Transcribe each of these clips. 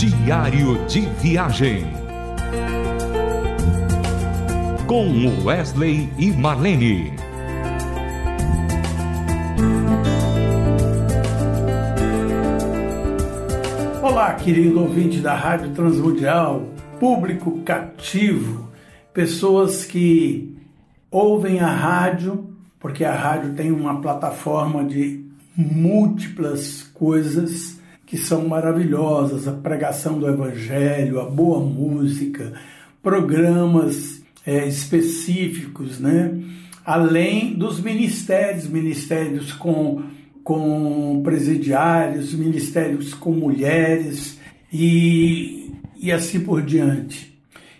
Diário de Viagem. Com Wesley e Marlene. Olá, querido ouvinte da Rádio Transmundial, público cativo, pessoas que ouvem a rádio, porque a rádio tem uma plataforma de múltiplas coisas que são maravilhosas, a pregação do Evangelho, a boa música, programas é, específicos, né? além dos ministérios, ministérios com, com presidiários, ministérios com mulheres e, e assim por diante.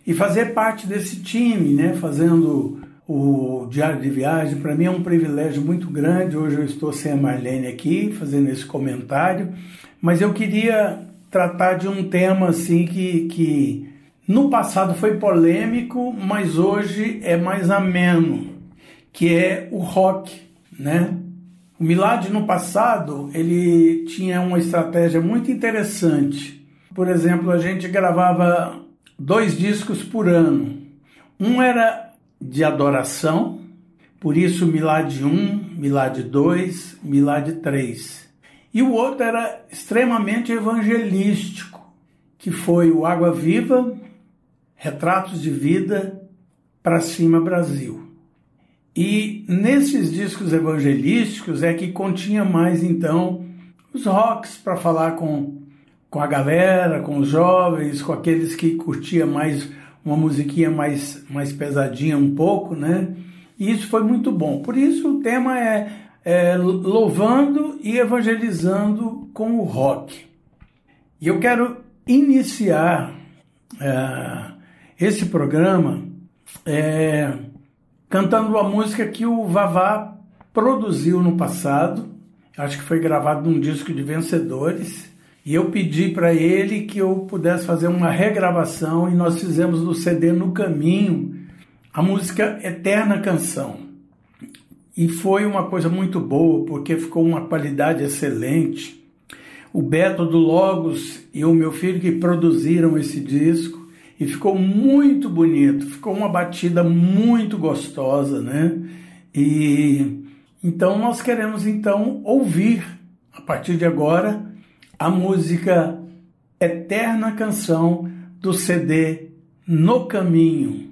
E fazer parte desse time, né? fazendo o Diário de Viagem, para mim é um privilégio muito grande. Hoje eu estou sem a Marlene aqui, fazendo esse comentário, mas eu queria tratar de um tema assim que, que no passado foi polêmico, mas hoje é mais ameno, que é o rock, né? O Milad no passado, ele tinha uma estratégia muito interessante. Por exemplo, a gente gravava dois discos por ano. Um era de adoração, por isso Milad 1, Milad 2, Milad 3. E o outro era extremamente evangelístico, que foi o Água Viva, Retratos de Vida, para Cima Brasil. E nesses discos evangelísticos é que continha mais então os rocks para falar com, com a galera, com os jovens, com aqueles que curtia mais uma musiquinha mais, mais pesadinha um pouco, né? E isso foi muito bom. Por isso o tema é é, louvando e evangelizando com o rock. E eu quero iniciar é, esse programa é, cantando uma música que o Vavá produziu no passado, acho que foi gravado num disco de vencedores, e eu pedi para ele que eu pudesse fazer uma regravação e nós fizemos no CD No Caminho a música Eterna Canção. E foi uma coisa muito boa, porque ficou uma qualidade excelente. O Beto do Logos e o meu filho que produziram esse disco e ficou muito bonito, ficou uma batida muito gostosa, né? E então nós queremos então ouvir a partir de agora a música Eterna Canção do CD No Caminho.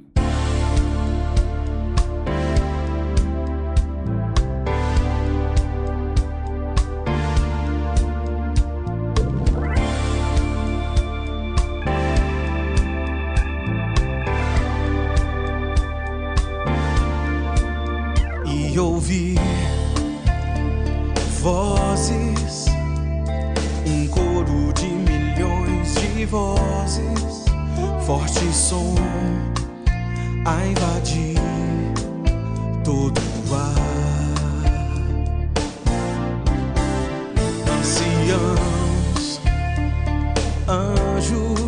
Sabedoria, força, honra e poder, riqueza, glória.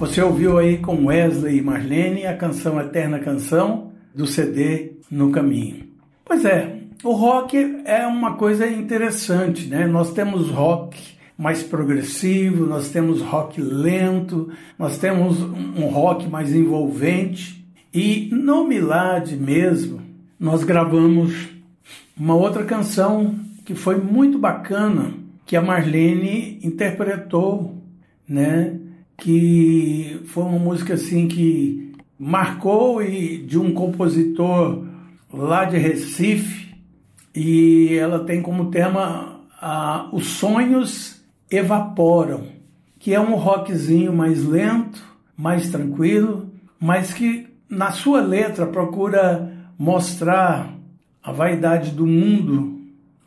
Você ouviu aí com Wesley e Marlene a canção Eterna Canção do CD No Caminho. Pois é, o rock é uma coisa interessante, né? Nós temos rock mais progressivo, nós temos rock lento, nós temos um rock mais envolvente. E no Milad mesmo, nós gravamos uma outra canção que foi muito bacana, que a Marlene interpretou, né? Que foi uma música assim que marcou e de um compositor lá de Recife e ela tem como tema ah, os sonhos evaporam, que é um rockzinho mais lento, mais tranquilo, mas que na sua letra procura mostrar a vaidade do mundo,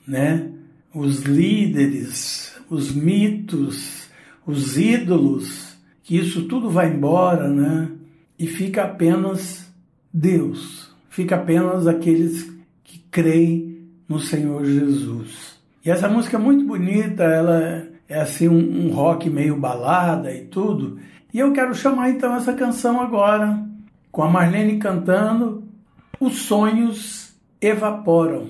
né? Os líderes, os mitos, os ídolos que isso tudo vai embora, né? E fica apenas Deus, fica apenas aqueles que creem no Senhor Jesus. E essa música é muito bonita, ela é assim um, um rock meio balada e tudo. E eu quero chamar então essa canção agora, com a Marlene cantando Os Sonhos Evaporam.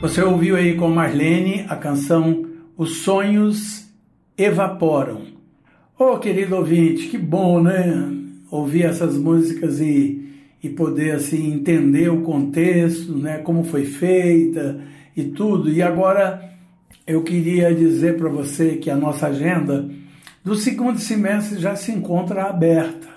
Você ouviu aí com Marlene a canção Os Sonhos Evaporam. Oh, querido ouvinte, que bom, né? Ouvir essas músicas e, e poder assim entender o contexto, né? Como foi feita e tudo. E agora eu queria dizer para você que a nossa agenda do segundo semestre já se encontra aberta.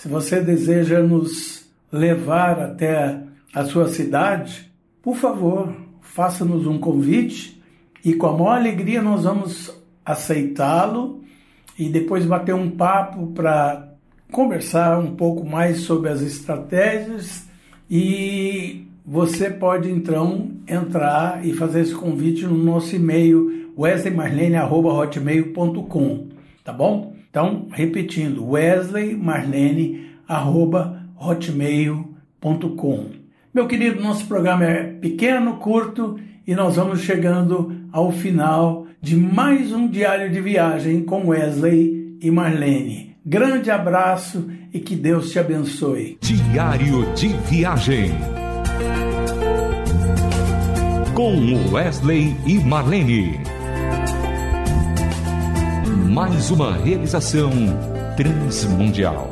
Se você deseja nos levar até a sua cidade, por favor, faça-nos um convite e com a maior alegria nós vamos aceitá-lo e depois bater um papo para conversar um pouco mais sobre as estratégias e você pode então entrar e fazer esse convite no nosso e-mail wesleymarlene@hotmail.com, tá bom? Então, repetindo, wesleymarlene@hotmail.com. Meu querido, nosso programa é pequeno, curto e nós vamos chegando ao final de mais um diário de viagem com Wesley e Marlene. Grande abraço e que Deus te abençoe. Diário de viagem com Wesley e Marlene. Mais uma realização transmundial.